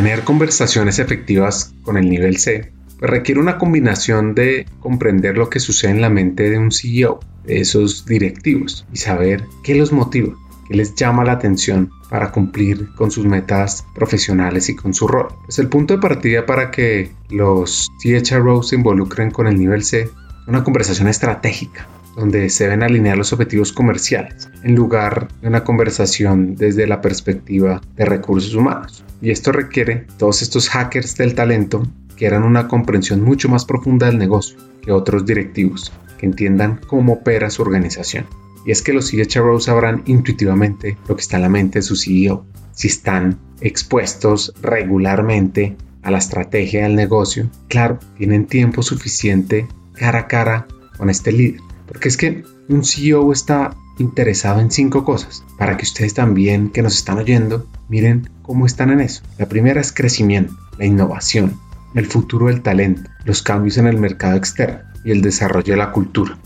Tener conversaciones efectivas con el nivel C pues requiere una combinación de comprender lo que sucede en la mente de un CEO, de esos directivos, y saber qué los motiva, qué les llama la atención para cumplir con sus metas profesionales y con su rol. Pues el punto de partida para que los CHROs se involucren con el nivel C es una conversación estratégica donde se deben alinear los objetivos comerciales, en lugar de una conversación desde la perspectiva de recursos humanos. Y esto requiere todos estos hackers del talento que eran una comprensión mucho más profunda del negocio que otros directivos, que entiendan cómo opera su organización. Y es que los CHROs sabrán intuitivamente lo que está en la mente de su CEO, si están expuestos regularmente a la estrategia del negocio, claro, tienen tiempo suficiente cara a cara con este líder. Porque es que un CEO está interesado en cinco cosas, para que ustedes también que nos están oyendo miren cómo están en eso. La primera es crecimiento, la innovación, el futuro del talento, los cambios en el mercado externo y el desarrollo de la cultura.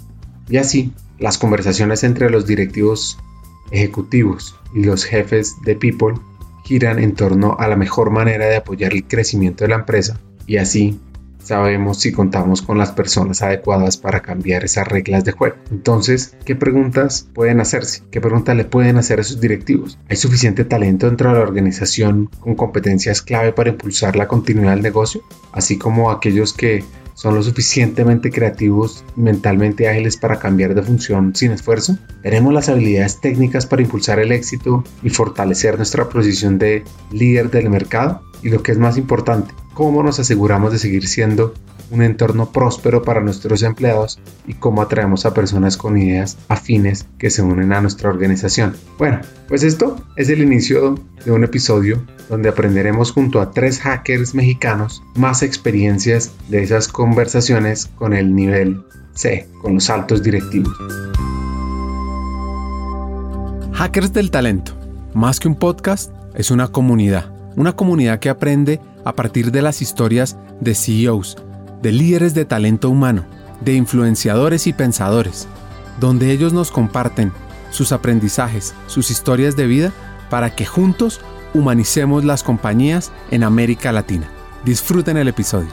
Y así, las conversaciones entre los directivos ejecutivos y los jefes de People giran en torno a la mejor manera de apoyar el crecimiento de la empresa y así sabemos si contamos con las personas adecuadas para cambiar esas reglas de juego. Entonces, ¿qué preguntas pueden hacerse? ¿Qué preguntas le pueden hacer a sus directivos? ¿Hay suficiente talento dentro de la organización con competencias clave para impulsar la continuidad del negocio? Así como aquellos que son lo suficientemente creativos y mentalmente ágiles para cambiar de función sin esfuerzo? ¿Tenemos las habilidades técnicas para impulsar el éxito y fortalecer nuestra posición de líder del mercado? Y lo que es más importante, cómo nos aseguramos de seguir siendo un entorno próspero para nuestros empleados y cómo atraemos a personas con ideas afines que se unen a nuestra organización. Bueno, pues esto es el inicio de un episodio donde aprenderemos junto a tres hackers mexicanos más experiencias de esas conversaciones con el nivel C, con los altos directivos. Hackers del Talento, más que un podcast, es una comunidad, una comunidad que aprende a partir de las historias de CEOs, de líderes de talento humano, de influenciadores y pensadores, donde ellos nos comparten sus aprendizajes, sus historias de vida, para que juntos humanicemos las compañías en América Latina. Disfruten el episodio.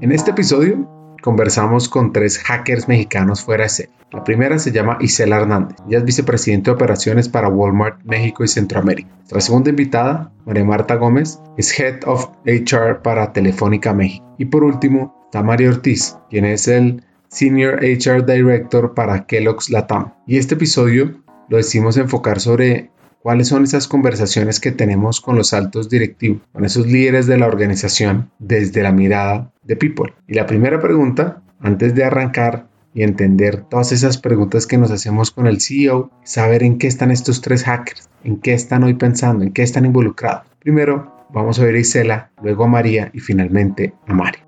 En este episodio conversamos con tres hackers mexicanos fuera de serie. La primera se llama Isela Hernández. Ella es vicepresidente de operaciones para Walmart México y Centroamérica. Nuestra segunda invitada, María Marta Gómez, es Head of HR para Telefónica México. Y por último, está María Ortiz, quien es el Senior HR Director para Kellogg's Latam. Y este episodio lo decimos enfocar sobre cuáles son esas conversaciones que tenemos con los altos directivos, con esos líderes de la organización desde la mirada de People. Y la primera pregunta, antes de arrancar y entender todas esas preguntas que nos hacemos con el CEO, saber en qué están estos tres hackers, en qué están hoy pensando, en qué están involucrados. Primero, vamos a ver a Isela, luego a María y finalmente a Mario.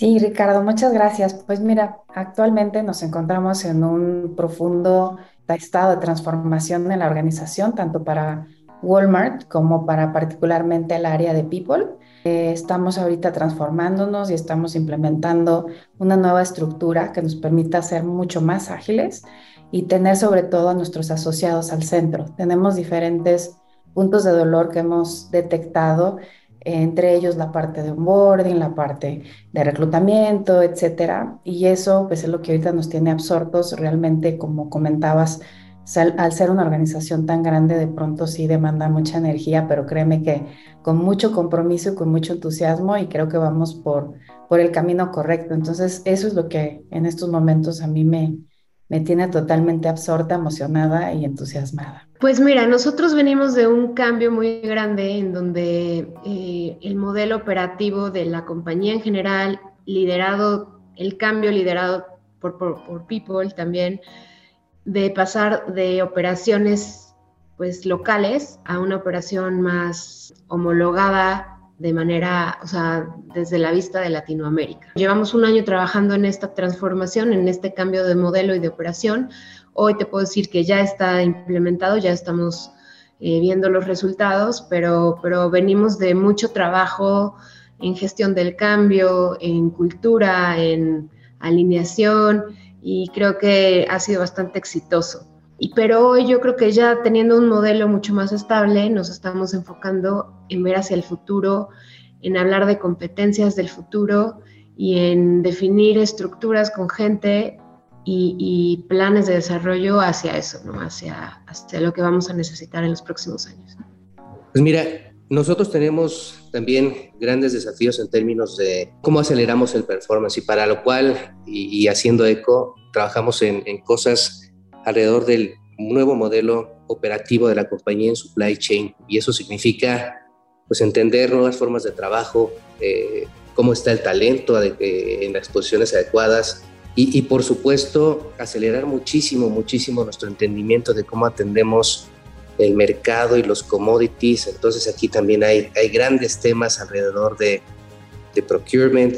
Sí, Ricardo, muchas gracias. Pues mira, actualmente nos encontramos en un profundo estado de transformación en la organización, tanto para Walmart como para particularmente el área de People. Eh, estamos ahorita transformándonos y estamos implementando una nueva estructura que nos permita ser mucho más ágiles y tener sobre todo a nuestros asociados al centro. Tenemos diferentes puntos de dolor que hemos detectado entre ellos la parte de onboarding, la parte de reclutamiento, etcétera. Y eso pues es lo que ahorita nos tiene absortos realmente, como comentabas, al ser una organización tan grande, de pronto sí demanda mucha energía, pero créeme que con mucho compromiso y con mucho entusiasmo y creo que vamos por, por el camino correcto. Entonces, eso es lo que en estos momentos a mí me, me tiene totalmente absorta, emocionada y entusiasmada. Pues mira, nosotros venimos de un cambio muy grande en donde eh, el modelo operativo de la compañía en general, liderado, el cambio liderado por, por, People también, de pasar de operaciones pues locales a una operación más homologada de manera, o sea, desde la vista de Latinoamérica. Llevamos un año trabajando en esta transformación, en este cambio de modelo y de operación. Hoy te puedo decir que ya está implementado, ya estamos eh, viendo los resultados, pero, pero venimos de mucho trabajo en gestión del cambio, en cultura, en alineación, y creo que ha sido bastante exitoso. Y, pero hoy yo creo que ya teniendo un modelo mucho más estable, nos estamos enfocando en ver hacia el futuro, en hablar de competencias del futuro y en definir estructuras con gente y, planes de desarrollo hacia eso, ¿no? hacia, hacia lo que vamos a necesitar en los próximos años. Pues mira, nosotros tenemos también grandes desafíos en términos de cómo aceleramos el performance y para lo cual, y, haciendo eco, trabajamos en, cosas alrededor del nuevo modelo operativo de la compañía en supply chain y eso significa pues entender nuevas formas de trabajo, eh, cómo está el talento en las posiciones adecuadas y, y, por supuesto acelerar muchísimo, muchísimo nuestro entendimiento de cómo atendemos el mercado y los commodities. Entonces aquí también hay, hay grandes temas alrededor de, de procurement.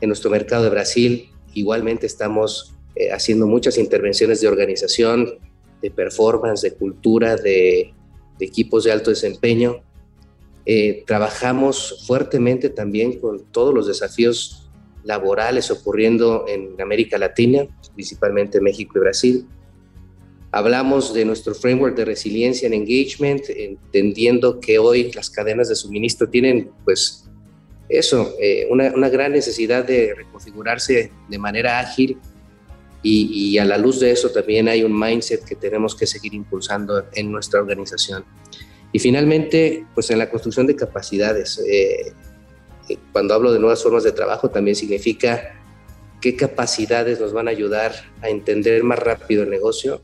En nuestro mercado de Brasil igualmente estamos eh, haciendo muchas intervenciones de organización, de performance, de cultura, de, equipos de alto desempeño. Eh, trabajamos fuertemente también con todos los desafíos laborales ocurriendo en América Latina, principalmente México y Brasil. Hablamos de nuestro framework de resiliencia en engagement, entendiendo que hoy las cadenas de suministro tienen, pues, eso, eh, una, una, gran necesidad de reconfigurarse de manera ágil y, y, a la luz de eso también hay un mindset que tenemos que seguir impulsando en nuestra organización. Y finalmente, pues en la construcción de capacidades. Eh, cuando hablo de nuevas formas de trabajo, también significa qué capacidades nos van a ayudar a entender más rápido el negocio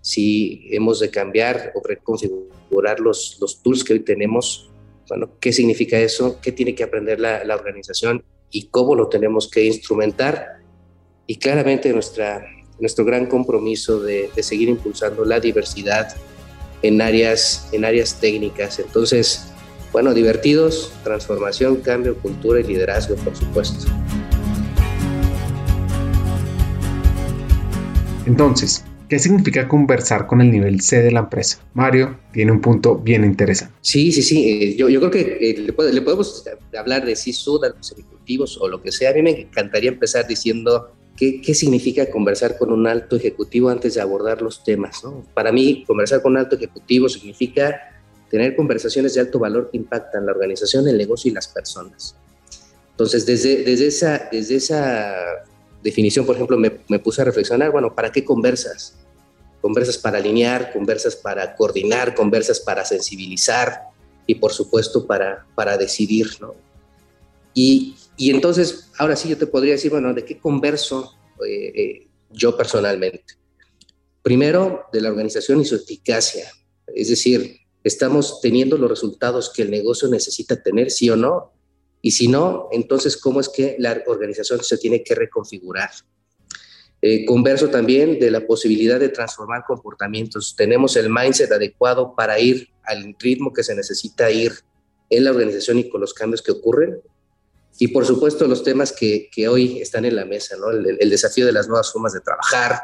si hemos de cambiar o reconfigurar los, los tools que hoy tenemos, bueno, ¿qué significa eso? ¿Qué tiene que aprender la, la organización y cómo lo tenemos que instrumentar? Y claramente nuestra, nuestro gran compromiso de, de seguir impulsando la diversidad en áreas, en áreas técnicas. Entonces, bueno, divertidos, transformación, cambio, cultura y liderazgo, por supuesto. Entonces, ¿Qué significa conversar con el nivel C de la empresa? Mario tiene un punto bien interesante. Sí, sí, sí. Eh, yo, yo creo que eh, le, podemos hablar de CISU, de los ejecutivos o lo que sea. A mí me encantaría empezar diciendo qué, qué significa conversar con un alto ejecutivo antes de abordar los temas. ¿no? Para mí, conversar con un alto ejecutivo significa tener conversaciones de alto valor que impactan la organización, el negocio y las personas. Entonces, desde, desde, esa, desde esa definición, por ejemplo, me, me, puse a reflexionar, bueno, ¿para qué conversas? Conversas para alinear, conversas para coordinar, conversas para sensibilizar y por supuesto para, para decidir, ¿no? Y, y entonces, ahora sí yo te podría decir, bueno, ¿de qué converso eh, eh, yo personalmente? Primero, de la organización y su eficacia, es decir, estamos teniendo los resultados que el negocio necesita tener, sí o no, y si no, entonces, ¿cómo es que la organización se tiene que reconfigurar? Eh, converso también de la posibilidad de transformar comportamientos. Tenemos el mindset adecuado para ir al ritmo que se necesita ir en la organización y con los cambios que ocurren. Y por supuesto los temas que, que hoy están en la mesa, ¿no? el, desafío de las nuevas formas de trabajar,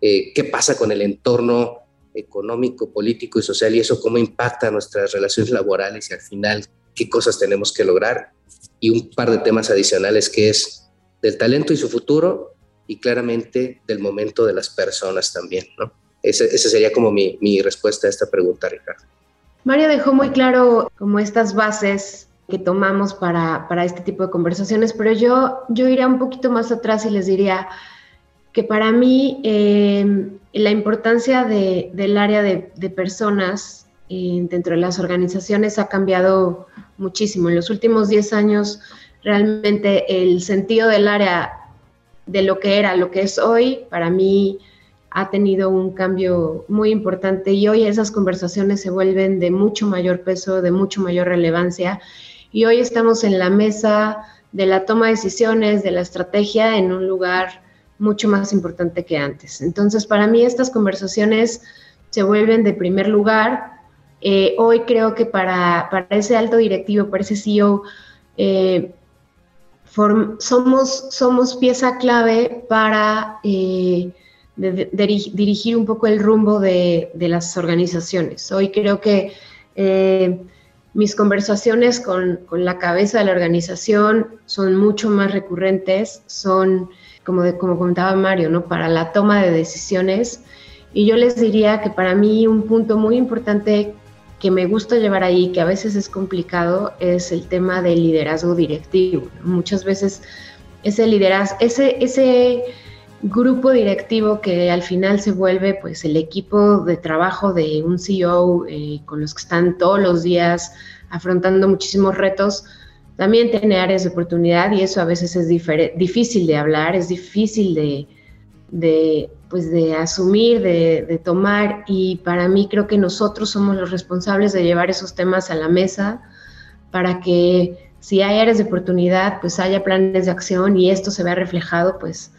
eh, qué pasa con el entorno económico, político y social y eso cómo impacta nuestras relaciones laborales y al final qué cosas tenemos que lograr y un par de temas adicionales que es del talento y su futuro y claramente del momento de las personas también, ¿no? Esa sería como mi, mi respuesta a esta pregunta, Ricardo. Mario dejó muy claro como estas bases que tomamos para, para, este tipo de conversaciones, pero yo, yo iría un poquito más atrás y les diría que para mí eh, la importancia de, del área de, de personas eh, dentro de las organizaciones ha cambiado muchísimo. En los últimos 10 años, realmente el sentido del área de lo que era, lo que es hoy, para mí ha tenido un cambio muy importante y hoy esas conversaciones se vuelven de mucho mayor peso, de mucho mayor relevancia y hoy estamos en la mesa de la toma de decisiones, de la estrategia en un lugar mucho más importante que antes. Entonces, para mí estas conversaciones se vuelven de primer lugar eh, hoy creo que para, para, ese alto directivo, para ese CEO, eh, somos, somos pieza clave para eh, dirigir un poco el rumbo de, de, las organizaciones. Hoy creo que mis conversaciones con, con, la cabeza de la organización son mucho más recurrentes, son como, de, como comentaba Mario, ¿no? Para la toma de decisiones. Y yo les diría que para mí un punto muy importante que me gusta llevar ahí, que a veces es complicado, es el tema del liderazgo directivo. Muchas veces ese liderazgo, ese, ese grupo directivo que al final se vuelve pues el equipo de trabajo de un CEO eh, con los que están todos los días afrontando muchísimos retos, también tiene áreas de oportunidad y eso a veces es difícil de hablar, es difícil de, de pues de asumir, de, tomar y para mí creo que nosotros somos los responsables de llevar esos temas a la mesa para que si hay áreas de oportunidad pues haya planes de acción y esto se vea reflejado pues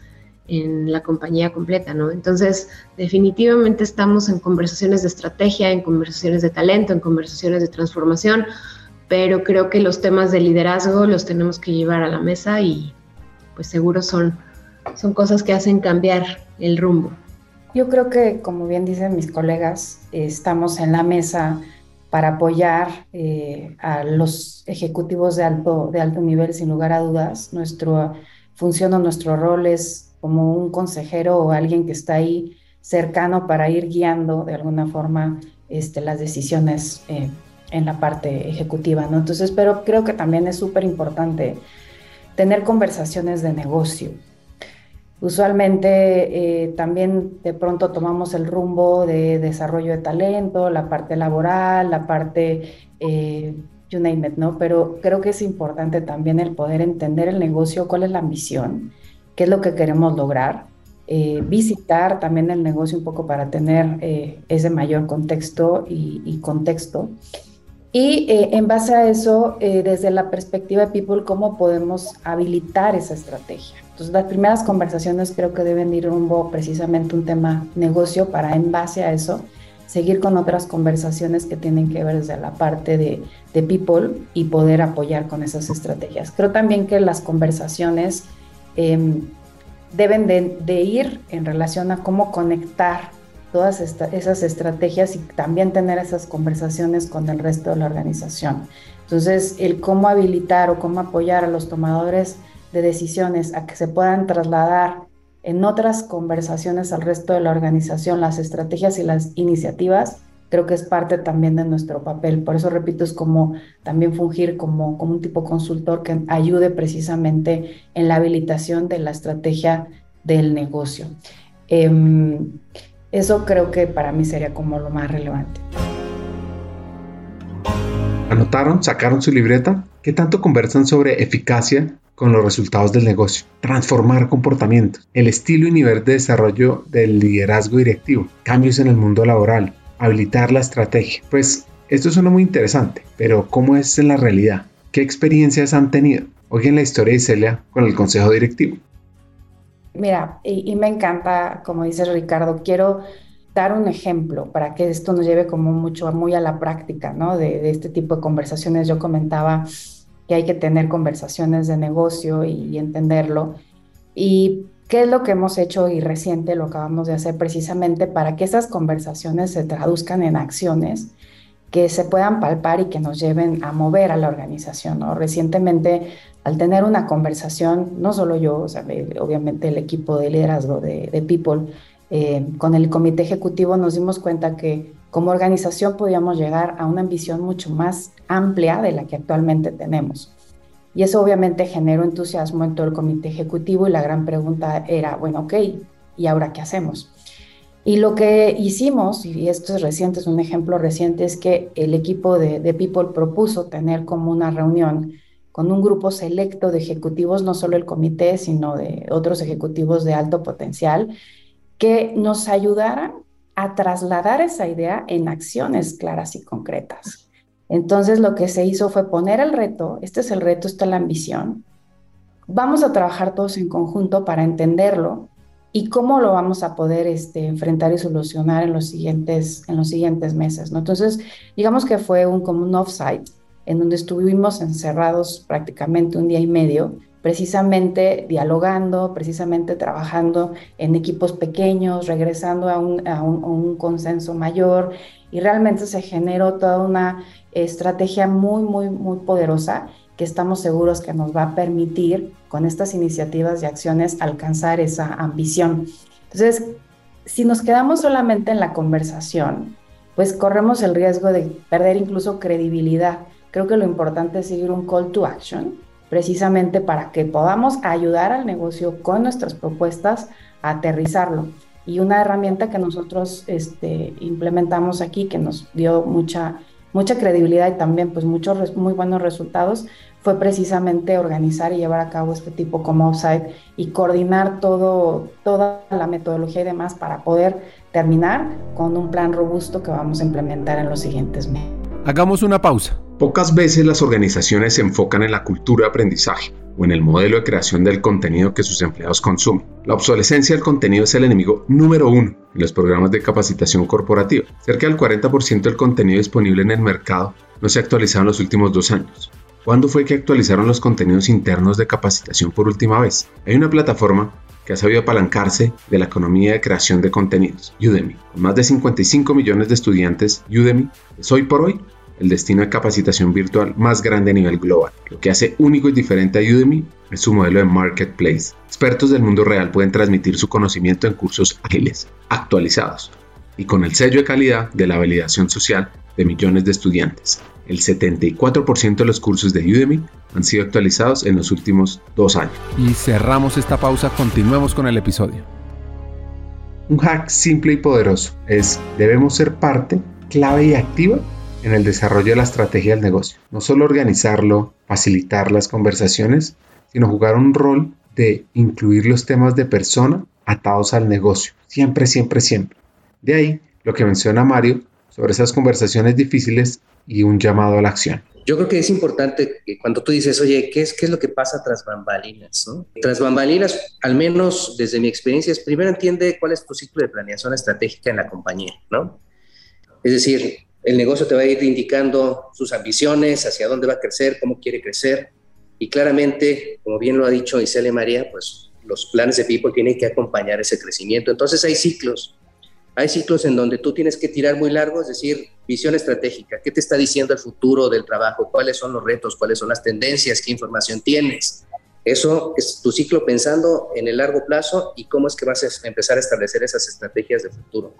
en la compañía completa, ¿no? Entonces, definitivamente estamos en conversaciones de estrategia, en conversaciones de talento, en conversaciones de transformación, pero creo que los temas de liderazgo los tenemos que llevar a la mesa y pues seguro son, son cosas que hacen cambiar el rumbo. Yo creo que, como bien dicen mis colegas, estamos en la mesa para apoyar eh, a los ejecutivos de alto, de alto nivel, sin lugar a dudas. Nuestra función o nuestro rol es como un consejero o alguien que está ahí cercano para ir guiando de alguna forma este, las decisiones eh, en la parte ejecutiva, ¿no? Entonces, pero creo que también es súper importante tener conversaciones de negocio. Usualmente eh, también de pronto tomamos el rumbo de desarrollo de talento, la parte laboral, la parte, eh, you name it, ¿no? Pero creo que es importante también el poder entender el negocio, cuál es la ambición, qué es lo que queremos lograr, eh, visitar también el negocio un poco para tener eh, ese mayor contexto y, contexto. Y eh, en base a eso, desde la perspectiva de People, ¿cómo podemos habilitar esa estrategia? Entonces, las primeras conversaciones creo que deben ir rumbo precisamente un tema negocio para en base a eso seguir con otras conversaciones que tienen que ver desde la parte de, de People y poder apoyar con esas estrategias. Creo también que las conversaciones Em, deben de, ir en relación a cómo conectar todas esas estrategias y también tener esas conversaciones con el resto de la organización. Entonces, el cómo habilitar o cómo apoyar a los tomadores de decisiones a que se puedan trasladar en otras conversaciones al resto de la organización las estrategias y las iniciativas creo que es parte también de nuestro papel. Por eso, repito, es como también fungir como, como un tipo consultor que ayude precisamente en la habilitación de la estrategia del negocio. Em, eso creo que para mí sería como lo más relevante. ¿Anotaron? ¿Sacaron su libreta? ¿Qué tanto conversan sobre eficacia con los resultados del negocio? Transformar comportamientos, el estilo y nivel de desarrollo del liderazgo directivo, cambios en el mundo laboral, habilitar la estrategia. Pues esto suena muy interesante, pero ¿cómo es en la realidad? ¿Qué experiencias han tenido? Hoy en la historia de Celia con el consejo directivo. Mira, y, me encanta, como dice Ricardo, quiero dar un ejemplo para que esto nos lleve como mucho, muy a la práctica, ¿no? De, este tipo de conversaciones. Yo comentaba que hay que tener conversaciones de negocio y, y entenderlo. Y ¿Qué es lo que hemos hecho y reciente lo acabamos de hacer precisamente para que esas conversaciones se traduzcan en acciones que se puedan palpar y que nos lleven a mover a la organización? ¿no? Recientemente, al tener una conversación, no solo yo, obviamente el equipo de liderazgo de, People, eh, con el comité ejecutivo nos dimos cuenta que como organización podíamos llegar a una ambición mucho más amplia de la que actualmente tenemos. Y eso obviamente generó entusiasmo en todo el comité ejecutivo y la gran pregunta era, bueno, ok, ¿y ahora qué hacemos? Y lo que hicimos, y esto es reciente, es un ejemplo reciente, es que el equipo de, People propuso tener como una reunión con un grupo selecto de ejecutivos, no solo el comité, sino de otros ejecutivos de alto potencial, que nos ayudaran a trasladar esa idea en acciones claras y concretas. Entonces lo que se hizo fue poner el reto, este es el reto, esta es la ambición. Vamos a trabajar todos en conjunto para entenderlo y cómo lo vamos a poder este, enfrentar y solucionar en los siguientes, en los siguientes meses. ¿no? Entonces, digamos que fue un, como un offsite en donde estuvimos encerrados prácticamente un día y medio, precisamente dialogando, precisamente trabajando en equipos pequeños, regresando a un, a un consenso mayor y realmente se generó toda una estrategia muy, muy, muy poderosa que estamos seguros que nos va a permitir con estas iniciativas y acciones alcanzar esa ambición. Entonces, si nos quedamos solamente en la conversación, pues corremos el riesgo de perder incluso credibilidad. Creo que lo importante es seguir un call to action, precisamente para que podamos ayudar al negocio con nuestras propuestas a aterrizarlo. Y una herramienta que nosotros este, implementamos aquí, que nos dio mucha, mucha credibilidad y también pues muchos muy buenos resultados, fue precisamente organizar y llevar a cabo este tipo como offsite y coordinar todo, toda la metodología y demás para poder terminar con un plan robusto que vamos a implementar en los siguientes meses. Hagamos una pausa. Pocas veces las organizaciones se enfocan en la cultura de aprendizaje o en el modelo de creación del contenido que sus empleados consumen. La obsolescencia del contenido es el enemigo número uno en los programas de capacitación corporativa. Cerca del 40% del contenido disponible en el mercado no se ha actualizado en los últimos dos años. ¿Cuándo fue que actualizaron los contenidos internos de capacitación por última vez? Hay una plataforma que ha sabido apalancarse de la economía de creación de contenidos, Udemy. Con más de 55 millones de estudiantes, Udemy es hoy por hoy el destino de capacitación virtual más grande a nivel global. Lo que hace único y diferente a Udemy es su modelo de marketplace. Expertos del mundo real pueden transmitir su conocimiento en cursos ágiles, actualizados y con el sello de calidad de la validación social de millones de estudiantes. El 74% de los cursos de Udemy han sido actualizados en los últimos dos años. Y cerramos esta pausa, continuemos con el episodio. Un hack simple y poderoso es, debemos ser parte clave y activa en el desarrollo de la estrategia del negocio. No solo organizarlo, facilitar las conversaciones, sino jugar un rol de incluir los temas de persona atados al negocio. Siempre, siempre, siempre. De ahí lo que menciona Mario sobre esas conversaciones difíciles y un llamado a la acción. Yo creo que es importante que cuando tú dices, oye, ¿qué es, qué es lo que pasa tras bambalinas? Tras bambalinas, al menos desde mi experiencia, es primero entiende cuál es tu ciclo de planeación estratégica en la compañía, ¿no? Es decir, el negocio te va a ir indicando sus ambiciones, hacia dónde va a crecer, cómo quiere crecer. Y claramente, como bien lo ha dicho Isele María, pues los planes de People tienen que acompañar ese crecimiento. Entonces hay ciclos hay ciclos en donde tú tienes que tirar muy largo, es decir, visión estratégica. ¿Qué te está diciendo el futuro del trabajo? ¿Cuáles son los retos? ¿Cuáles son las tendencias? ¿Qué información tienes? Eso es tu ciclo pensando en el largo plazo y cómo es que vas a empezar a establecer esas estrategias de futuro.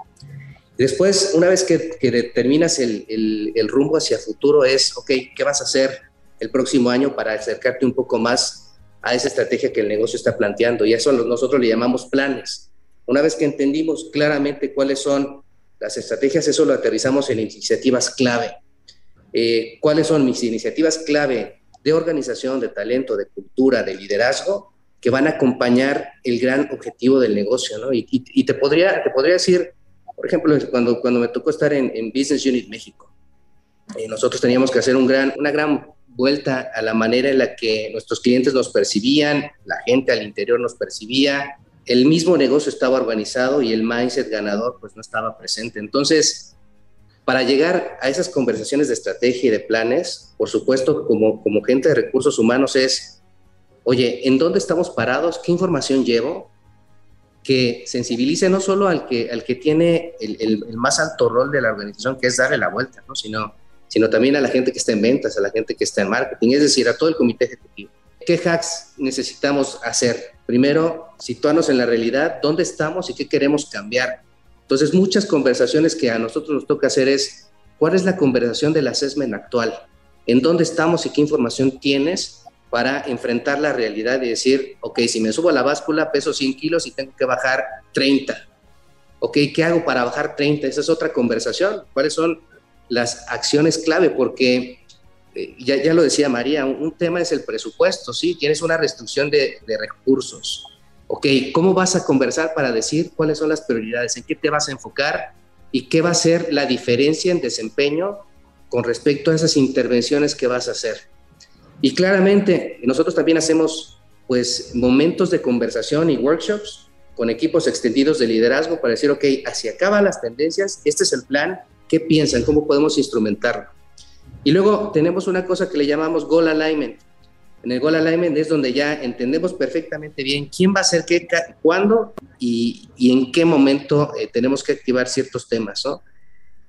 Después, una vez que, determinas el, el, rumbo hacia futuro, es, ok, ¿qué vas a hacer el próximo año para acercarte un poco más a esa estrategia que el negocio está planteando? Y eso nosotros le llamamos planes. Una vez que entendimos claramente cuáles son las estrategias, eso lo aterrizamos en iniciativas clave. Eh, ¿Cuáles son mis iniciativas clave de organización, de talento, de cultura, de liderazgo que van a acompañar el gran objetivo del negocio? ¿no? Y, te, podría, te podría decir, por ejemplo, cuando, cuando me tocó estar en, Business Unit México, eh, nosotros teníamos que hacer un gran, una gran vuelta a la manera en la que nuestros clientes nos percibían, la gente al interior nos percibía, el mismo negocio estaba organizado y el mindset ganador pues no estaba presente. Entonces, para llegar a esas conversaciones de estrategia y de planes, por supuesto, como, como gente de recursos humanos es, oye, ¿en dónde estamos parados? ¿Qué información llevo? Que sensibilice no solo al que, al que tiene el, el, más alto rol de la organización, que es darle la vuelta, ¿no? sino, sino también a la gente que está en ventas, a la gente que está en marketing, es decir, a todo el comité ejecutivo. ¿Qué hacks necesitamos hacer? Primero, situarnos en la realidad, dónde estamos y qué queremos cambiar. Entonces, muchas conversaciones que a nosotros nos toca hacer es, ¿cuál es la conversación del assessment actual? ¿En dónde estamos y qué información tienes para enfrentar la realidad y decir, ok, si me subo a la báscula, peso 100 kilos y tengo que bajar 30. Ok, ¿qué hago para bajar 30? Esa es otra conversación. ¿Cuáles son las acciones clave? Porque eh, ya, lo decía María, un, tema es el presupuesto, ¿sí? Tienes una restricción de, recursos. Ok, ¿cómo vas a conversar para decir cuáles son las prioridades? ¿En qué te vas a enfocar? ¿Y qué va a ser la diferencia en desempeño con respecto a esas intervenciones que vas a hacer? Y claramente, nosotros también hacemos pues momentos de conversación y workshops con equipos extendidos de liderazgo para decir, ok, hacia acá van las tendencias, este es el plan, ¿qué piensan? ¿Cómo podemos instrumentarlo? Y luego tenemos una cosa que le llamamos goal alignment. En el goal alignment es donde ya entendemos perfectamente bien quién va a hacer qué, cuándo y, y en qué momento eh, tenemos que activar ciertos temas, ¿no?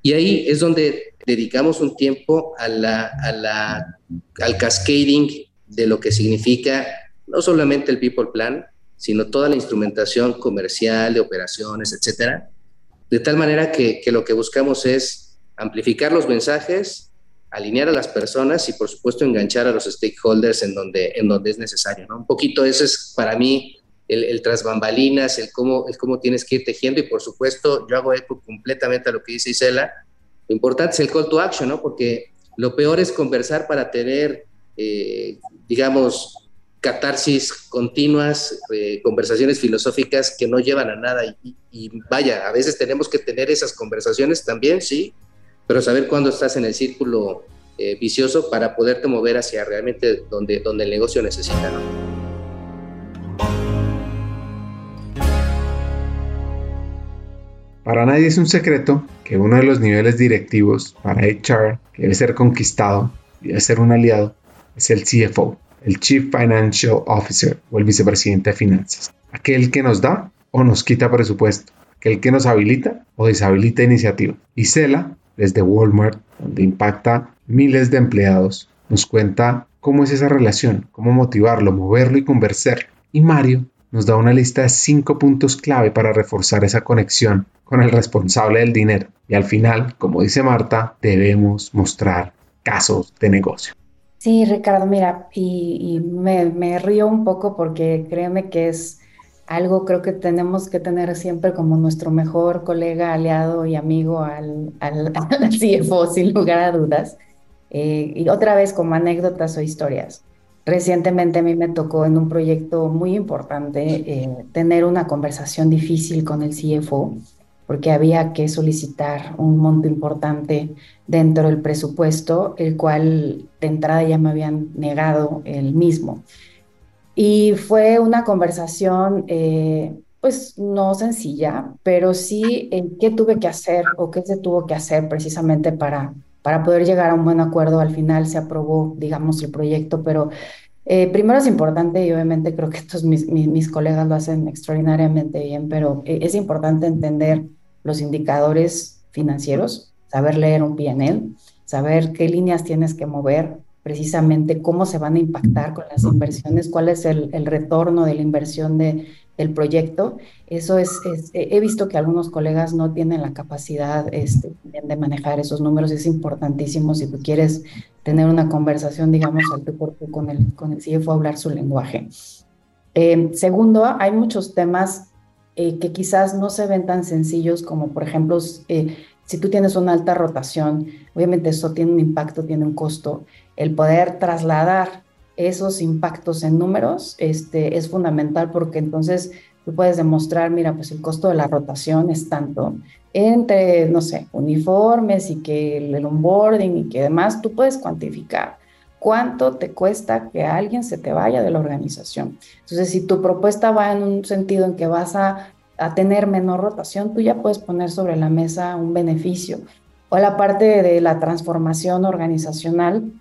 Y ahí es donde dedicamos un tiempo a la, a la, al cascading de lo que significa no solamente el People Plan, sino toda la instrumentación comercial, de operaciones, etcétera, de tal manera que, que lo que buscamos es amplificar los mensajes, alinear a las personas y, por supuesto, enganchar a los stakeholders en donde, en donde es necesario. ¿no? Un poquito eso es para mí el, el tras bambalinas, el cómo, el cómo tienes que ir tejiendo y, por supuesto, yo hago eco completamente a lo que dice Isela. Lo importante es el call to action, ¿no? Porque lo peor es conversar para tener, eh, digamos, catarsis continuas, eh, conversaciones filosóficas que no llevan a nada. Y, y, vaya, a veces tenemos que tener esas conversaciones también, sí, pero saber cuándo estás en el círculo eh, vicioso para poderte mover hacia realmente donde, donde el negocio necesita. ¿no? Para nadie es un secreto que uno de los niveles directivos para HR que debe ser conquistado y debe ser un aliado es el CFO, el Chief Financial Officer o el vicepresidente de finanzas. Aquel que nos da o nos quita presupuesto, aquel que nos habilita o deshabilita iniciativa. Y Cela desde Walmart, donde impacta miles de empleados, nos cuenta cómo es esa relación, cómo motivarlo, moverlo y conversar. Y Mario nos da una lista de cinco puntos clave para reforzar esa conexión con el responsable del dinero. Y al final, como dice Marta, debemos mostrar casos de negocio. Sí, Ricardo, mira, y, y me, me, río un poco porque créeme que es algo creo que tenemos que tener siempre como nuestro mejor colega, aliado y amigo al, al, al CFO, sin lugar a dudas. Eh, y otra vez como anécdotas o historias. Recientemente a mí me tocó en un proyecto muy importante eh, tener una conversación difícil con el CFO porque había que solicitar un monto importante dentro del presupuesto, el cual de entrada ya me habían negado el mismo. Y fue una conversación, eh, pues no sencilla, pero sí en qué tuve que hacer o qué se tuvo que hacer precisamente para, para poder llegar a un buen acuerdo. Al final se aprobó, digamos, el proyecto, pero eh, primero es importante y obviamente creo que estos mis, mis, mis, colegas lo hacen extraordinariamente bien, pero eh, es importante entender los indicadores financieros, saber leer un PNL, saber qué líneas tienes que mover, precisamente cómo se van a impactar con las inversiones, cuál es el, el retorno de la inversión de, del proyecto. Eso es, es, he visto que algunos colegas no tienen la capacidad este, de manejar esos números. Es importantísimo si tú quieres tener una conversación, digamos, al tu tu con el, con el CFO, hablar su lenguaje. Eh, segundo, hay muchos temas eh, que quizás no se ven tan sencillos como, por ejemplo, eh, si tú tienes una alta rotación, obviamente eso tiene un impacto, tiene un costo. El poder trasladar esos impactos en números este, es fundamental porque entonces tú puedes demostrar, mira, pues el costo de la rotación es tanto entre, no sé, uniformes y que el onboarding y que demás, tú puedes cuantificar cuánto te cuesta que alguien se te vaya de la organización. Entonces, si tu propuesta va en un sentido en que vas a a tener menor rotación, tú ya puedes poner sobre la mesa un beneficio. O la parte de la transformación organizacional,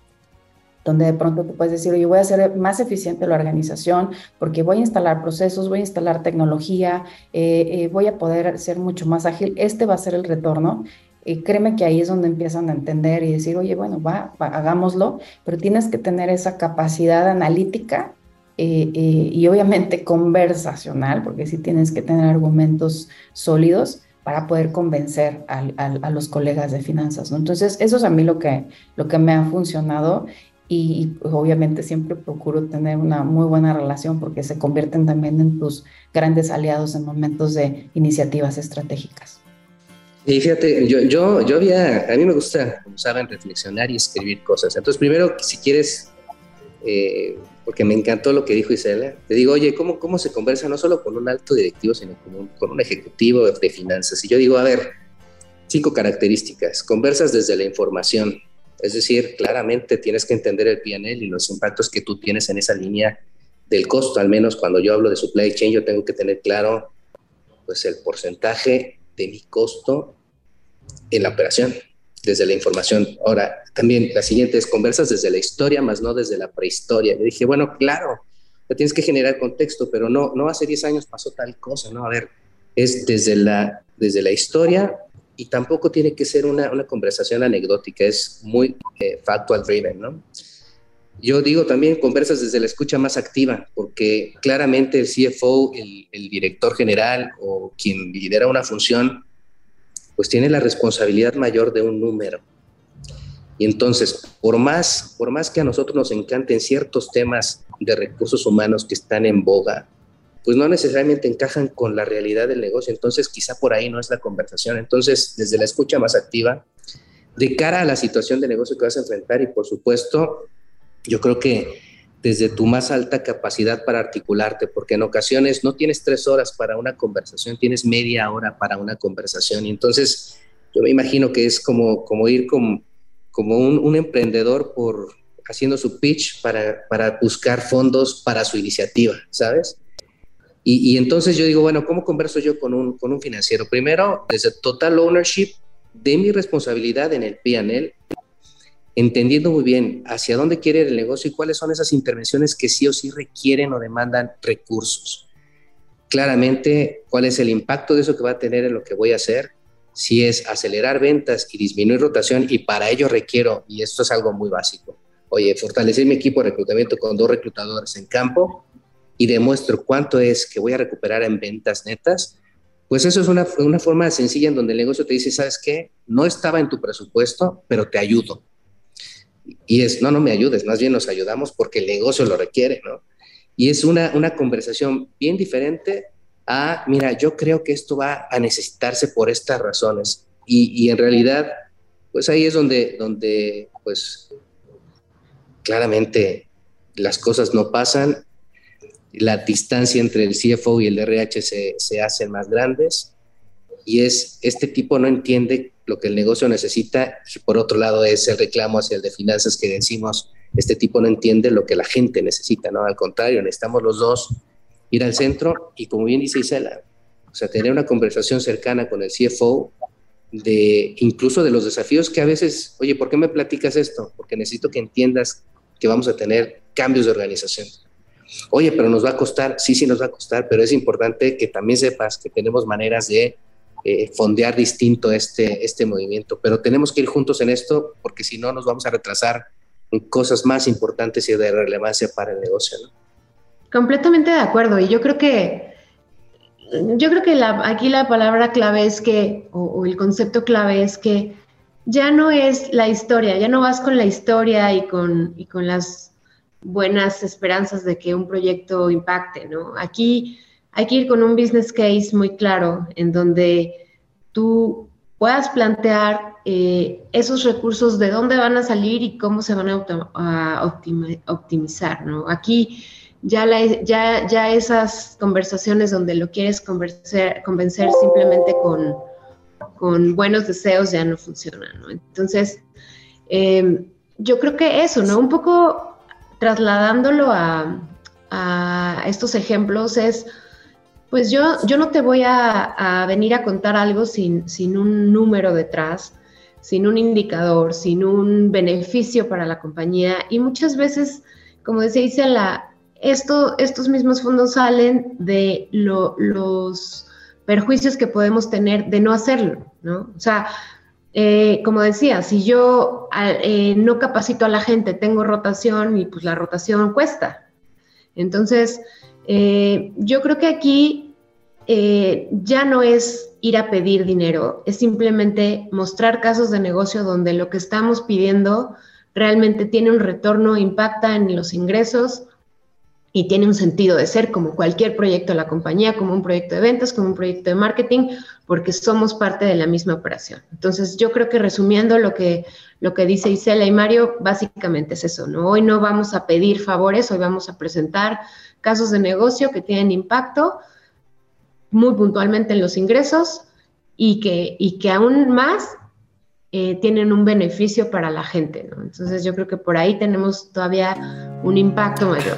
donde de pronto tú puedes decir, oye, voy a hacer más eficiente la organización porque voy a instalar procesos, voy a instalar tecnología, eh, eh, voy a poder ser mucho más ágil. Este va a ser el retorno. Y créeme que ahí es donde empiezan a entender y decir, oye, bueno, va, va hagámoslo, pero tienes que tener esa capacidad analítica eh, y obviamente conversacional, porque sí tienes que tener argumentos sólidos para poder convencer a, los colegas de finanzas. Entonces, eso es a mí lo que, lo que me ha funcionado y pues, obviamente siempre procuro tener una muy buena relación porque se convierten también en tus grandes aliados en momentos de iniciativas estratégicas. Y fíjate, yo, yo, yo había, a mí me gusta, como saben, reflexionar y escribir cosas. Entonces, primero, si quieres eh, porque me encantó lo que dijo Isela. Te digo, oye, ¿cómo, ¿cómo se conversa no solo con un alto directivo, sino con un, con un ejecutivo de finanzas? Y yo digo, a ver, cinco características. Conversas desde la información, es decir, claramente tienes que entender el PNL y los impactos que tú tienes en esa línea del costo, al menos cuando yo hablo de supply chain, yo tengo que tener claro pues el porcentaje de mi costo en la operación desde la información. Ahora, también la siguiente es conversas desde la historia, más no desde la prehistoria. Le dije, bueno, claro, tienes que generar contexto, pero no, no hace 10 años pasó tal cosa, ¿no? A ver, es desde la, desde la historia y tampoco tiene que ser una, una conversación anecdótica, es muy eh, factual driven, ¿no? Yo digo también conversas desde la escucha más activa, porque claramente el CFO, el, director general o quien lidera una función, pues tiene la responsabilidad mayor de un número. Y entonces, por más, por más que a nosotros nos encanten ciertos temas de recursos humanos que están en boga, pues no necesariamente encajan con la realidad del negocio. Entonces, quizá por ahí no es la conversación. Entonces, desde la escucha más activa, de cara a la situación de negocio que vas a enfrentar y, por supuesto, yo creo que desde tu más alta capacidad para articularte, porque en ocasiones no tienes tres horas para una conversación, tienes media hora para una conversación. Y entonces, yo me imagino que es como, como ir como, como un, un emprendedor por haciendo su pitch para, para buscar fondos para su iniciativa, ¿sabes? Y, entonces yo digo, bueno, ¿cómo converso yo con un, con un financiero? Primero, desde total ownership de mi responsabilidad en el PNL, entendiendo muy bien hacia dónde quiere ir el negocio y cuáles son esas intervenciones que sí o sí requieren o demandan recursos. Claramente, cuál es el impacto de eso que va a tener en lo que voy a hacer, si es acelerar ventas y disminuir rotación, y para ello requiero, y esto es algo muy básico, oye, fortalecer mi equipo de reclutamiento con dos reclutadores en campo y demuestro cuánto es que voy a recuperar en ventas netas, pues eso es una, una forma sencilla en donde el negocio te dice, ¿sabes qué? No estaba en tu presupuesto, pero te ayudo y es, no, no me ayudes, más bien nos ayudamos porque el negocio lo requiere, ¿no? Y es una, una conversación bien diferente a, mira, yo creo que esto va a necesitarse por estas razones. Y, y en realidad, pues ahí es donde, donde, pues, claramente las cosas no pasan, la distancia entre el CFO y el RH se, se hacen más grandes y es, este tipo no entiende lo que el negocio necesita y por otro lado es el reclamo hacia el de finanzas que decimos, este tipo no entiende lo que la gente necesita, ¿no? Al contrario, necesitamos los dos ir al centro y como bien dice Isela, o sea, tener una conversación cercana con el CFO de incluso de los desafíos que a veces, oye, ¿por qué me platicas esto? Porque necesito que entiendas que vamos a tener cambios de organización. Oye, pero nos va a costar, sí, sí nos va a costar, pero es importante que también sepas que tenemos maneras de eh, fondear distinto este, este movimiento. Pero tenemos que ir juntos en esto porque si no nos vamos a retrasar en cosas más importantes y de relevancia para el negocio. Completamente de acuerdo. Y yo creo que, yo creo que aquí la palabra clave es que, o, o el concepto clave es que ya no es la historia, ya no vas con la historia y con, y con las buenas esperanzas de que un proyecto impacte, ¿no? Aquí hay que ir con un business case muy claro en donde tú puedas plantear eh, esos recursos, de dónde van a salir y cómo se van a, optimizar. ¿no? Aquí ya, ya, ya esas conversaciones donde lo quieres convencer, convencer simplemente con, con buenos deseos ya no funcionan. ¿no? Entonces, em, yo creo que eso, ¿no? Un poco trasladándolo a, estos ejemplos es pues yo, yo no te voy a, venir a contar algo sin, sin, un número detrás, sin un indicador, sin un beneficio para la compañía. Y muchas veces, como decía Isela, esto, estos mismos fondos salen de los perjuicios que podemos tener de no hacerlo, ¿no? O sea, eh, como decía, si yo eh, no capacito a la gente, tengo rotación y pues la rotación cuesta. Entonces, eh, yo creo que aquí eh, ya no es ir a pedir dinero, es simplemente mostrar casos de negocio donde lo que estamos pidiendo realmente tiene un retorno, impacta en los ingresos y tiene un sentido de ser como cualquier proyecto de la compañía, como un proyecto de ventas, como un proyecto de marketing, porque somos parte de la misma operación. Entonces, yo creo que resumiendo lo que, lo que dice Isela y Mario, básicamente es eso, ¿no? Hoy no vamos a pedir favores, hoy vamos a presentar casos de negocio que tienen impacto muy puntualmente en los ingresos y que, y que aún más eh, tienen un beneficio para la gente. Entonces yo creo que por ahí tenemos todavía un impacto mayor.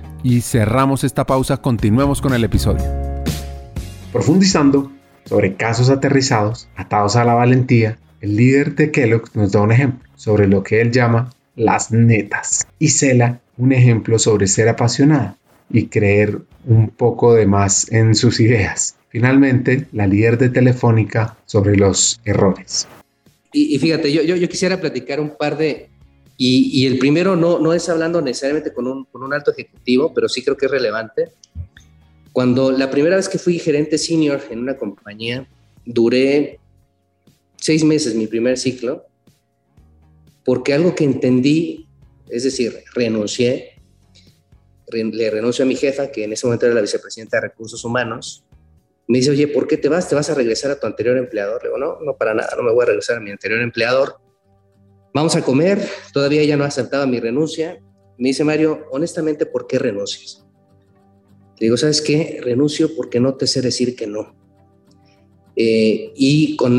y cerramos esta pausa. Continuemos con el episodio. Profundizando sobre casos aterrizados, atados a la valentía, el líder de Kellogg nos da un ejemplo sobre lo que él llama las netas y Cela un ejemplo sobre ser apasionada y creer un poco de más en sus ideas. Finalmente, la líder de Telefónica sobre los errores. Y, fíjate, yo, yo, quisiera platicar un par de... Y, el primero no, no es hablando necesariamente con un, con un alto ejecutivo, pero sí creo que es relevante. Cuando la primera vez que fui gerente senior en una compañía, duré seis meses, mi primer ciclo, porque algo que entendí, es decir, renuncié, le renuncio a mi jefa, que en ese momento era la vicepresidenta de Recursos Humanos, me dice, oye, ¿por qué te vas? ¿Te vas a regresar a tu anterior empleador? Le digo, no, no para nada, no me voy a regresar a mi anterior empleador. Vamos a comer, todavía ella no aceptaba mi renuncia. Me dice Mario, honestamente, ¿por qué renuncias? Le digo, ¿sabes qué? Renuncio porque no te sé decir que no. Eh, y con,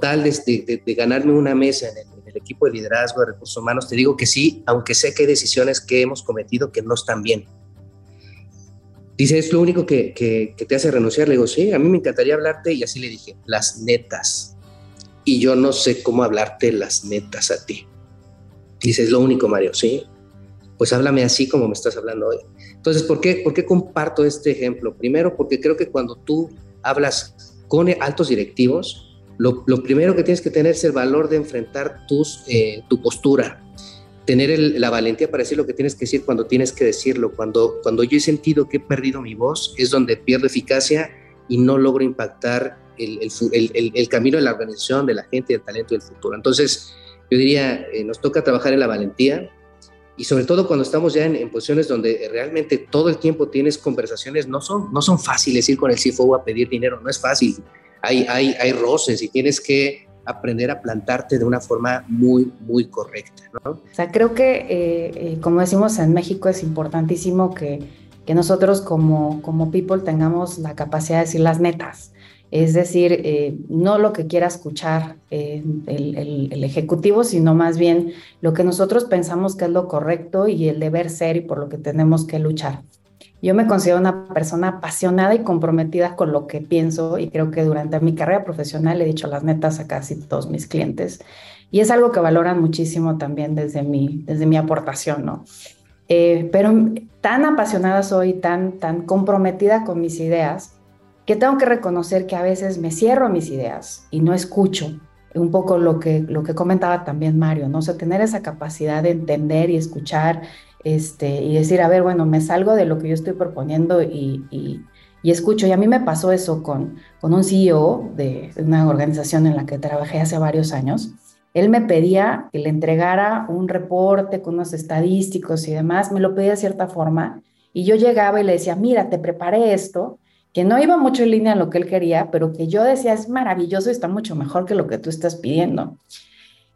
tal de, ganarme una mesa en el, equipo de liderazgo de recursos humanos, te digo que sí, aunque sé que hay decisiones que hemos cometido que no están bien. Dice, es lo único que, que, te hace renunciar. Le digo, sí, a mí me encantaría hablarte y así le dije, las netas. Y yo no sé cómo hablarte las netas a ti. Dice, es lo único, Mario, sí. Pues háblame así como me estás hablando hoy. Entonces, ¿por qué, ¿por qué comparto este ejemplo? Primero, porque creo que cuando tú hablas con altos directivos, lo, primero que tienes que tener es el valor de enfrentar tus, eh, tu postura, tener la valentía para decir lo que tienes que decir cuando tienes que decirlo. Cuando, cuando yo he sentido que he perdido mi voz, es donde pierdo eficacia y no logro impactar el, el, el, camino de la organización, de la gente, del talento del futuro. Entonces, yo diría, eh, nos toca trabajar en la valentía y sobre todo cuando estamos ya en, posiciones donde realmente todo el tiempo tienes conversaciones, no son, no son fáciles ir con el CFO a pedir dinero, no es fácil hay, hay, hay roces y tienes que aprender a plantarte de una forma muy, muy correcta. ¿no? O sea, creo que, eh, eh, como decimos en México, es importantísimo que, que, nosotros como, como people tengamos la capacidad de decir las netas. Es decir, eh, no lo que quiera escuchar el, el, el, ejecutivo, sino más bien lo que nosotros pensamos que es lo correcto y el deber ser y por lo que tenemos que luchar. Yo me considero una persona apasionada y comprometida con lo que pienso y creo que durante mi carrera profesional he dicho las netas a casi todos mis clientes y es algo que valoran muchísimo también desde mi, desde mi aportación, ¿no? Eh, pero tan apasionada soy, tan, tan comprometida con mis ideas, que tengo que reconocer que a veces me cierro a mis ideas y no escucho un poco lo que, lo que comentaba también Mario, ¿no? O sea, tener esa capacidad de entender y escuchar este, y decir, a ver, bueno, me salgo de lo que yo estoy proponiendo y, y, escucho. Y a mí me pasó eso con, con un CEO de una organización en la que trabajé hace varios años. Él me pedía que le entregara un reporte con unos estadísticos y demás, me lo pedía de cierta forma, y yo llegaba y le decía, mira, te preparé esto, que no iba mucho en línea a lo que él quería, pero que yo decía, es maravilloso, está mucho mejor que lo que tú estás pidiendo.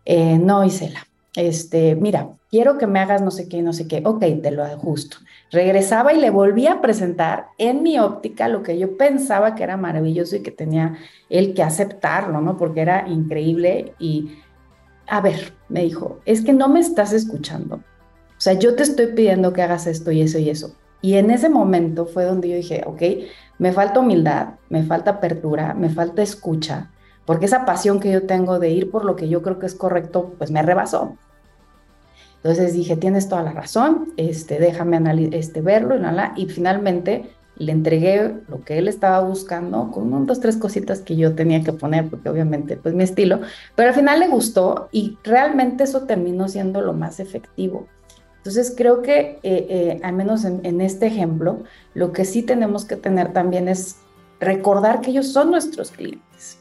Eh, no, Isela, este, mira, quiero que me hagas no sé qué, no sé qué, ok, te lo ajusto. Regresaba y le volvía a presentar en mi óptica lo que yo pensaba que era maravilloso y que tenía él que aceptarlo, ¿no? Porque era increíble y, a ver, me dijo, es que no me estás escuchando. O sea, yo te estoy pidiendo que hagas esto y eso y eso. Y en ese momento fue donde yo dije, ok, me falta humildad, me falta apertura, me falta escucha, porque esa pasión que yo tengo de ir por lo que yo creo que es correcto, pues me rebasó. Entonces dije, tienes toda la razón, este, déjame este, verlo y, y finalmente le entregué lo que él estaba buscando con un, dos, tres cositas que yo tenía que poner, porque obviamente pues mi estilo, pero al final le gustó y realmente eso terminó siendo lo más efectivo. Entonces creo que eh, eh, al menos en, en este ejemplo, lo que sí tenemos que tener también es recordar que ellos son nuestros clientes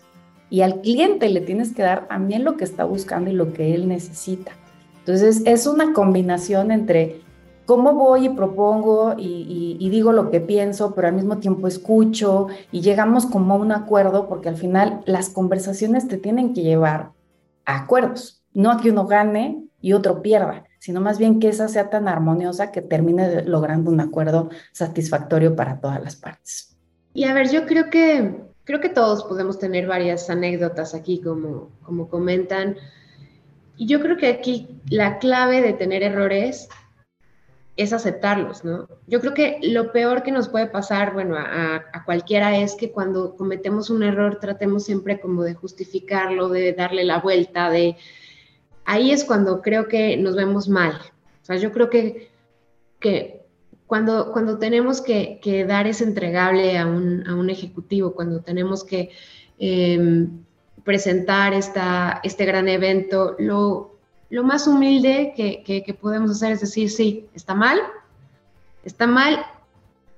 y al cliente le tienes que dar también lo que está buscando y lo que él necesita. Entonces es una combinación entre cómo voy y propongo y, digo lo que pienso, pero al mismo tiempo escucho y llegamos como a un acuerdo porque al final las conversaciones te tienen que llevar a acuerdos, no a que uno gane y otro pierda. Sino más bien que esa sea tan armoniosa que termine logrando un acuerdo satisfactorio para todas las partes. Y a ver, yo creo que creo que todos podemos tener varias anécdotas aquí, como, como comentan. Y yo creo que aquí la clave de tener errores es aceptarlos, ¿no? Yo creo que lo peor que nos puede pasar, bueno, a, cualquiera es que cuando cometemos un error tratemos siempre como de justificarlo, de darle la vuelta, de... Ahí es cuando creo que nos vemos mal. O sea, yo creo que, que cuando, cuando tenemos que, dar ese entregable a un, ejecutivo, cuando tenemos que em, presentar esta, este gran evento, lo, lo más humilde que, podemos hacer es decir, sí, está mal, está mal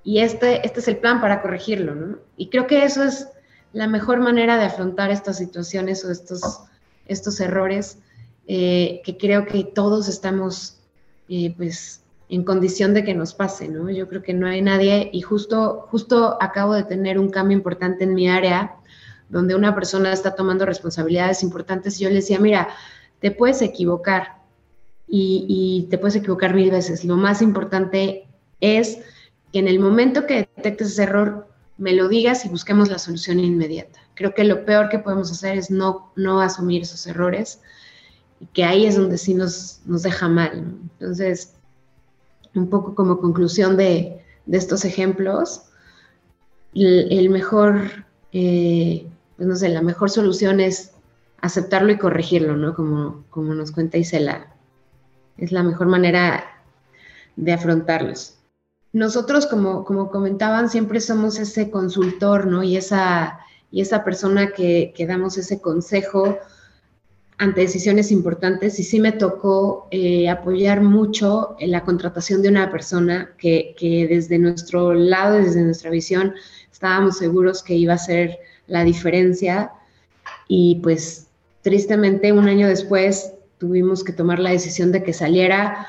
y este, este es el plan para corregirlo. Y creo que eso es la mejor manera de afrontar estas situaciones o estos, estos errores eh, que creo que todos estamos eh, pues en condición de que nos pase, ¿no? Yo creo que no hay nadie y justo, justo acabo de tener un cambio importante en mi área donde una persona está tomando responsabilidades importantes y yo le decía, mira, te puedes equivocar y, te puedes equivocar mil veces. Lo más importante es que en el momento que detectes ese error, me lo digas y busquemos la solución inmediata. Creo que lo peor que podemos hacer es no, no asumir esos errores que ahí es donde sí nos, nos deja mal. Entonces, un poco como conclusión de, estos ejemplos, el, mejor, eh, pues no sé, la mejor solución es aceptarlo y corregirlo, ¿no? Como, como nos cuenta Isela. Es la mejor manera de afrontarlos. Nosotros, como, como comentaban, siempre somos ese consultor, ¿no? Y esa, y esa persona que, que damos ese consejo ante decisiones importantes. Y sí me tocó eh, apoyar mucho en la contratación de una persona que, que desde nuestro lado, desde nuestra visión, estábamos seguros que iba a ser la diferencia. Y pues tristemente un año después tuvimos que tomar la decisión de que saliera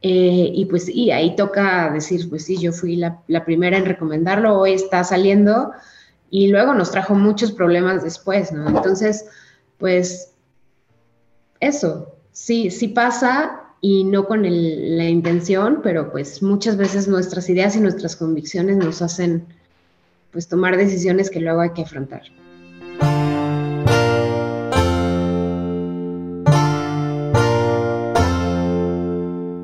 eh, y pues y ahí toca decir, pues sí, yo fui la, primera en recomendarlo, hoy está saliendo y luego nos trajo muchos problemas después, ¿no? Entonces, pues eso, sí, sí pasa y no con la intención, pero pues muchas veces nuestras ideas y nuestras convicciones nos hacen pues tomar decisiones que luego hay que afrontar.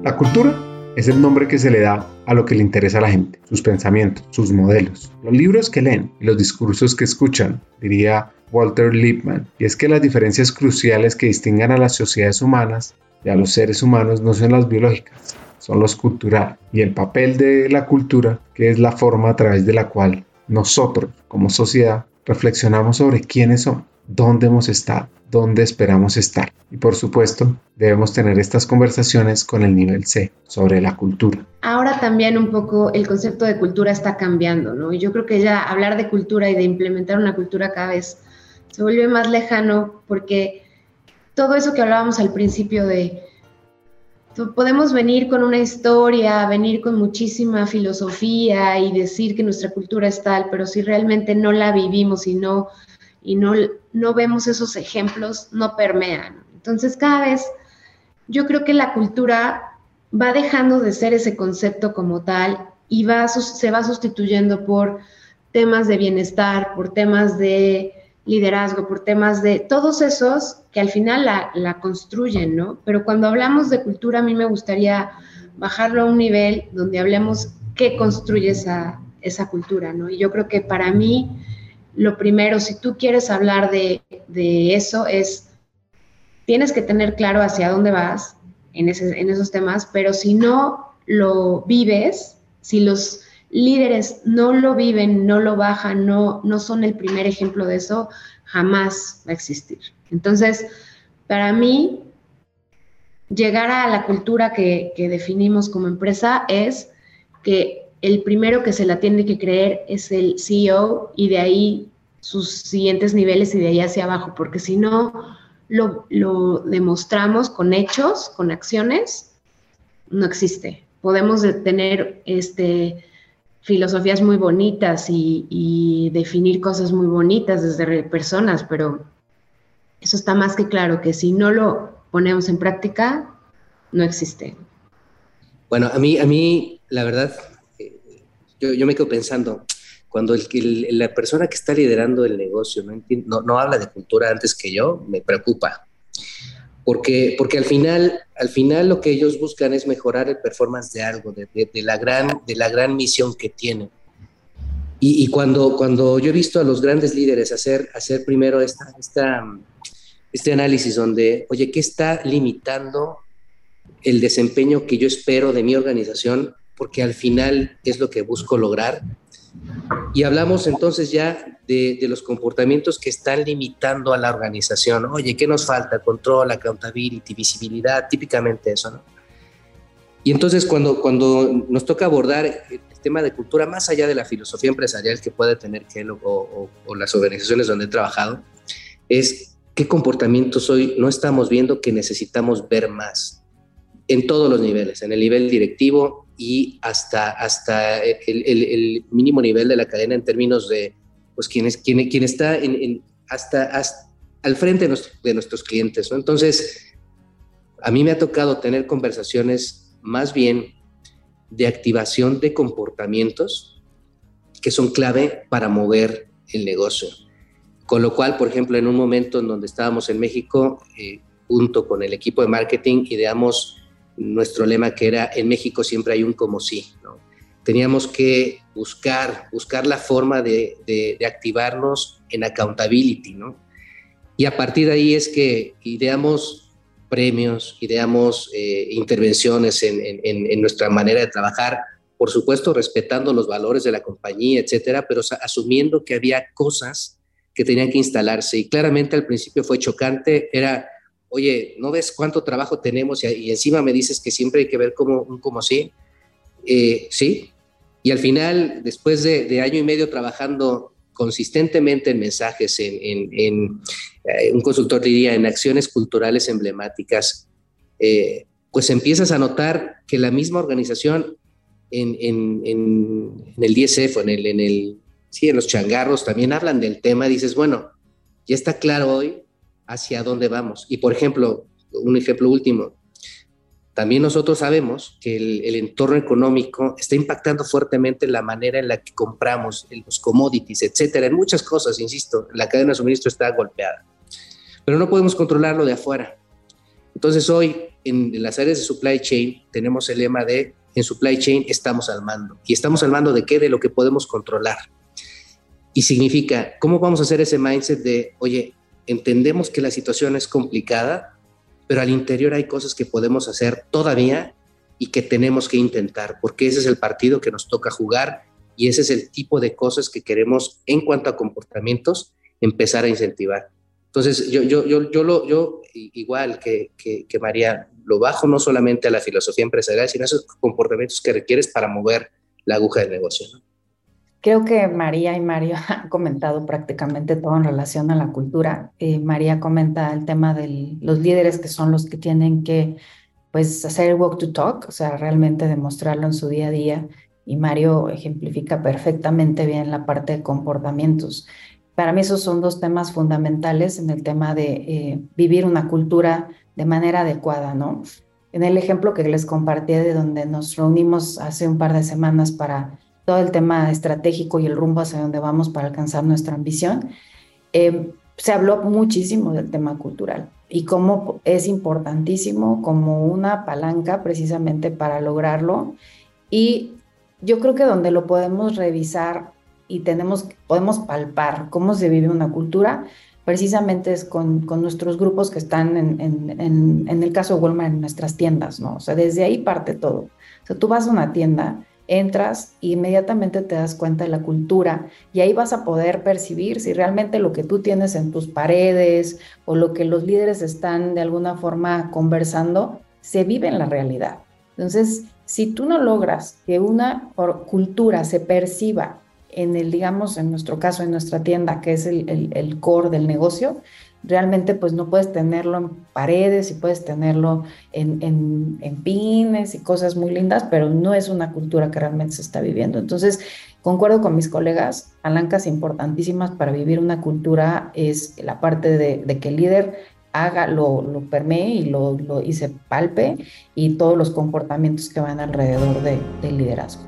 La cultura es el nombre que se le da a lo que le interesa a la gente, sus pensamientos, sus modelos, los libros que leen y los discursos que escuchan, diría Walter Lippmann. Y es que las diferencias cruciales que distingan a las sociedades humanas y a los seres humanos no son las biológicas, son los culturales. Y el papel de la cultura, que es la forma a través de la cual nosotros, como sociedad, reflexionamos sobre quiénes somos dónde hemos estado, dónde esperamos estar. Y por supuesto, debemos tener estas conversaciones con el nivel C sobre la cultura. Ahora también un poco el concepto de cultura está cambiando, ¿no? Y yo creo que ya hablar de cultura y de implementar una cultura cada vez se vuelve más lejano porque todo eso que hablábamos al principio de podemos venir con una historia, venir con muchísima filosofía y decir que nuestra cultura es tal, pero si realmente no la vivimos y no y no, no vemos esos ejemplos, no permean. Entonces cada vez yo creo que la cultura va dejando de ser ese concepto como tal y va, se va sustituyendo por temas de bienestar, por temas de liderazgo, por temas de todos esos que al final la, construyen, ¿no? Pero cuando hablamos de cultura, a mí me gustaría bajarlo a un nivel donde hablemos qué construye esa, esa cultura, ¿no? Y yo creo que para mí lo primero, si tú quieres hablar de, eso, es, tienes que tener claro hacia dónde vas en, en esos temas, pero si no lo vives, si los líderes no lo viven, no lo bajan, no, no son el primer ejemplo de eso, jamás va a existir. Entonces, para mí, llegar a la cultura que, que definimos como empresa es que el primero que se la tiene que creer es el CEO y de ahí sus siguientes niveles y de ahí hacia abajo, porque si no lo, demostramos con hechos, con acciones, no existe. Podemos tener este, filosofías muy bonitas y, y definir cosas muy bonitas desde personas, pero eso está más que claro, que si no lo ponemos en práctica, no existe. Bueno, a mí, a mí la verdad, eh, yo, me quedo pensando, cuando la persona que está liderando el negocio no, no, habla de cultura antes que yo, me preocupa. Porque, porque al, final, al final lo que ellos buscan es mejorar el performance de algo, de, la, gran, de la gran misión que tienen. Y, cuando, cuando yo he visto a los grandes líderes hacer, hacer primero esta, esta, este análisis donde, oye, ¿qué está limitando el desempeño que yo espero de mi organización? Porque al final es lo que busco lograr. Y hablamos entonces ya de, los comportamientos que están limitando a la organización. Oye, ¿qué nos falta? Control, accountability, visibilidad, típicamente eso, ¿no? Y entonces cuando, cuando nos toca abordar el tema de cultura, más allá de la filosofía empresarial que puede tener Kel o, o, las organizaciones donde he trabajado, es qué comportamientos hoy no estamos viendo que necesitamos ver más en todos los niveles, en el nivel directivo y hasta, hasta el, mínimo nivel de la cadena en términos de pues, quién, es, quién, quién está en, hasta, hasta, al frente de, de nuestros clientes. ¿no? Entonces, a mí me ha tocado tener conversaciones más bien de activación de comportamientos que son clave para mover el negocio. Con lo cual, por ejemplo, en un momento en donde estábamos en México, eh, junto con el equipo de marketing, ideamos nuestro lema que era, en México siempre hay un como sí. Teníamos que buscar, buscar la forma de, de, activarnos en accountability. ¿no? Y a partir de ahí es que ideamos premios, ideamos eh, intervenciones en, nuestra manera de trabajar, por supuesto respetando los valores de la compañía, etcétera, pero asumiendo que había cosas que tenían que instalarse. Y claramente al principio fue chocante, era, oye, ¿no ves cuánto trabajo tenemos? Y, encima me dices que siempre hay que ver como un como sí. Eh, sí. Y al final, después de, año y medio trabajando consistentemente en mensajes, en, eh, un consultor diría, en acciones culturales emblemáticas, eh, pues empiezas a notar que la misma organización en, el DSF, en el, en el, sí, en los changarros también hablan del tema, dices, bueno, ya está claro hoy hacia dónde vamos. Y por ejemplo, un ejemplo último, también nosotros sabemos que el, entorno económico está impactando fuertemente la manera en la que compramos los commodities, etcétera, en muchas cosas, insisto, la cadena de suministro está golpeada. Pero no podemos controlarlo de afuera. Entonces hoy en, las áreas de supply chain tenemos el lema de en supply chain estamos al mando. ¿Y estamos al mando de qué? De lo que podemos controlar. Y significa, ¿cómo vamos a hacer ese mindset de, oye, entendemos que la situación es complicada, pero al interior hay cosas que podemos hacer todavía y que tenemos que intentar, porque ese es el partido que nos toca jugar y ese es el tipo de cosas que queremos en cuanto a comportamientos empezar a incentivar. Entonces, yo, yo, yo, yo, igual que, que, que María, lo bajo no solamente a la filosofía empresarial, sino a esos comportamientos que requieres para mover la aguja del negocio. ¿no? Creo que María y Mario han comentado prácticamente todo en relación a la cultura. Eh, María comenta el tema de los líderes que son los que tienen que pues, hacer el walk to talk, o sea, realmente demostrarlo en su día a día. Y Mario ejemplifica perfectamente bien la parte de comportamientos. Para mí esos son dos temas fundamentales en el tema de eh, vivir una cultura de manera adecuada, ¿no? En el ejemplo que les compartí de donde nos reunimos hace un par de semanas para todo el tema estratégico y el rumbo hacia donde vamos para alcanzar nuestra ambición, eh, se habló muchísimo del tema cultural y cómo es importantísimo como una palanca precisamente para lograrlo. Y yo creo que donde lo podemos revisar y tenemos, podemos palpar cómo se vive una cultura, precisamente es con, con nuestros grupos que están en, en, en, el caso de Walmart en nuestras tiendas, ¿no? O sea, desde ahí parte todo. O sea, tú vas a una tienda entras e inmediatamente te das cuenta de la cultura y ahí vas a poder percibir si realmente lo que tú tienes en tus paredes o lo que los líderes están de alguna forma conversando se vive en la realidad. Entonces, si tú no logras que una cultura se perciba en el, digamos, en nuestro caso, en nuestra tienda, que es el, el, el core del negocio, realmente pues no puedes tenerlo en paredes y puedes tenerlo en, en, pines y cosas muy lindas, pero no es una cultura que realmente se está viviendo. Entonces, concuerdo con mis colegas, palancas importantísimas para vivir una cultura es la parte de, que el líder haga, lo, lo permee y, lo, lo, y se palpe y todos los comportamientos que van alrededor de, del liderazgo.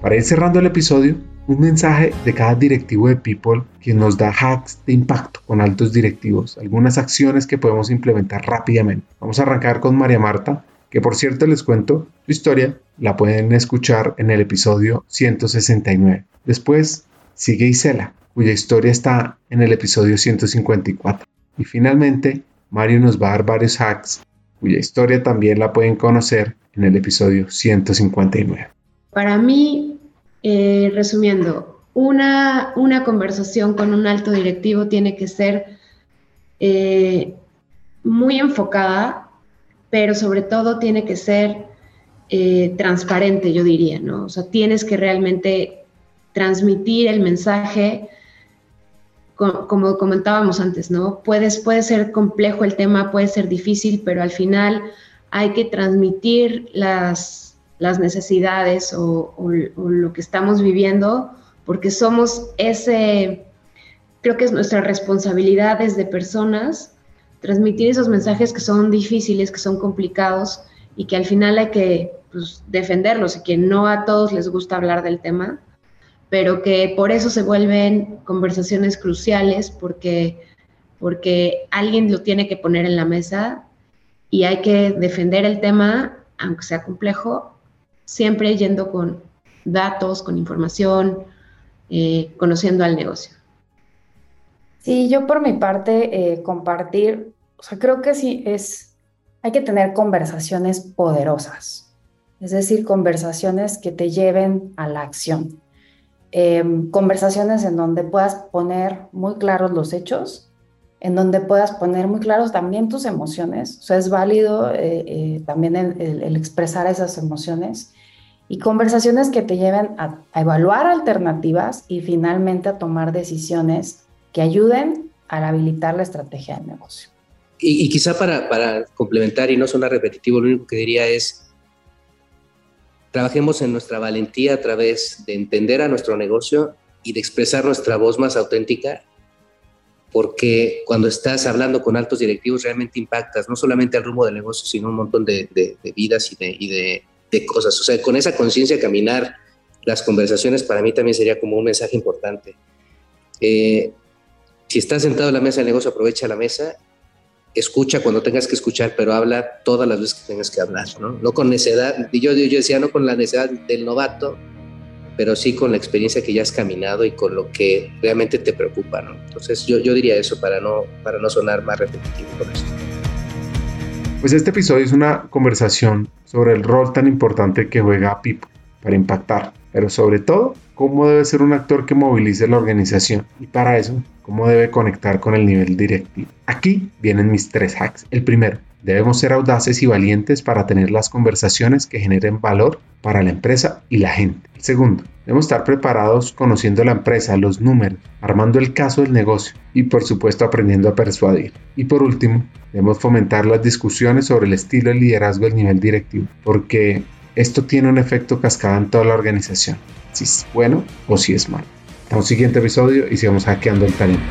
Para ir cerrando el episodio, un mensaje de cada directivo de People que nos da hacks de impacto con altos directivos, algunas acciones que podemos implementar rápidamente. Vamos a arrancar con María Marta, que por cierto les cuento su historia, la pueden escuchar en el episodio 169. Después sigue Isela, cuya historia está en el episodio 154. Y finalmente, Mario nos va a dar varios hacks, cuya historia también la pueden conocer en el episodio 159. Para mí, eh, resumiendo, una, una, conversación con un alto directivo tiene que ser eh, muy enfocada, pero sobre todo tiene que ser eh, transparente, yo diría, ¿no? O sea, tienes que realmente transmitir el mensaje, como comentábamos antes, ¿no? Puedes, puede ser complejo el tema, puede ser difícil, pero al final hay que transmitir las las necesidades o, lo que estamos viviendo, porque somos ese, creo que es nuestra responsabilidad desde personas, transmitir esos mensajes que son difíciles, que son complicados y que al final hay que pues, defenderlos y que no a todos les gusta hablar del tema, pero que por eso se vuelven conversaciones cruciales porque, porque alguien lo tiene que poner en la mesa y hay que defender el tema, aunque sea complejo, siempre yendo con datos, con información, eh, conociendo al negocio. Sí, yo por mi parte eh, compartir, o sea, creo que sí es, hay que tener conversaciones poderosas, es decir, conversaciones que te lleven a la acción, em, conversaciones en donde puedas poner muy claros los hechos, en donde puedas poner muy claros también tus emociones, o sea, es válido eh, también el expresar esas emociones y conversaciones que te lleven a, evaluar alternativas y finalmente a tomar decisiones que ayuden a habilitar la estrategia del negocio. Y, quizá para, para, complementar y no sonar repetitivo, lo único que diría es, trabajemos en nuestra valentía a través de entender a nuestro negocio y de expresar nuestra voz más auténtica, porque cuando estás hablando con altos directivos realmente impactas no solamente al rumbo del negocio, sino un montón de, de, vidas y de, y de de cosas. O sea, con esa conciencia caminar las conversaciones para mí también sería como un mensaje importante. Eh, si estás sentado en la mesa de negocio, aprovecha la mesa, escucha cuando tengas que escuchar, pero habla todas las veces que tengas que hablar, ¿no? No con necedad, yo, yo decía, no con la necedad del novato, pero sí con la experiencia que ya has caminado y con lo que realmente te preocupa, ¿no? Entonces yo, yo diría eso para no, para no sonar más repetitivo con esto. Pues este episodio es una conversación sobre el rol tan importante que juega Pipo para impactar, pero sobre todo cómo debe ser un actor que movilice la organización y para eso cómo debe conectar con el nivel directivo. Aquí vienen mis tres hacks. El primero, Debemos ser audaces y valientes para tener las conversaciones que generen valor para la empresa y la gente. Segundo, debemos estar preparados conociendo la empresa, los números, armando el caso del negocio y por supuesto aprendiendo a persuadir. Y por último, debemos fomentar las discusiones sobre el estilo de liderazgo del nivel directivo, porque esto tiene un efecto cascada en toda la organización, si es bueno o si es malo. Hasta un siguiente episodio y sigamos hackeando el talento.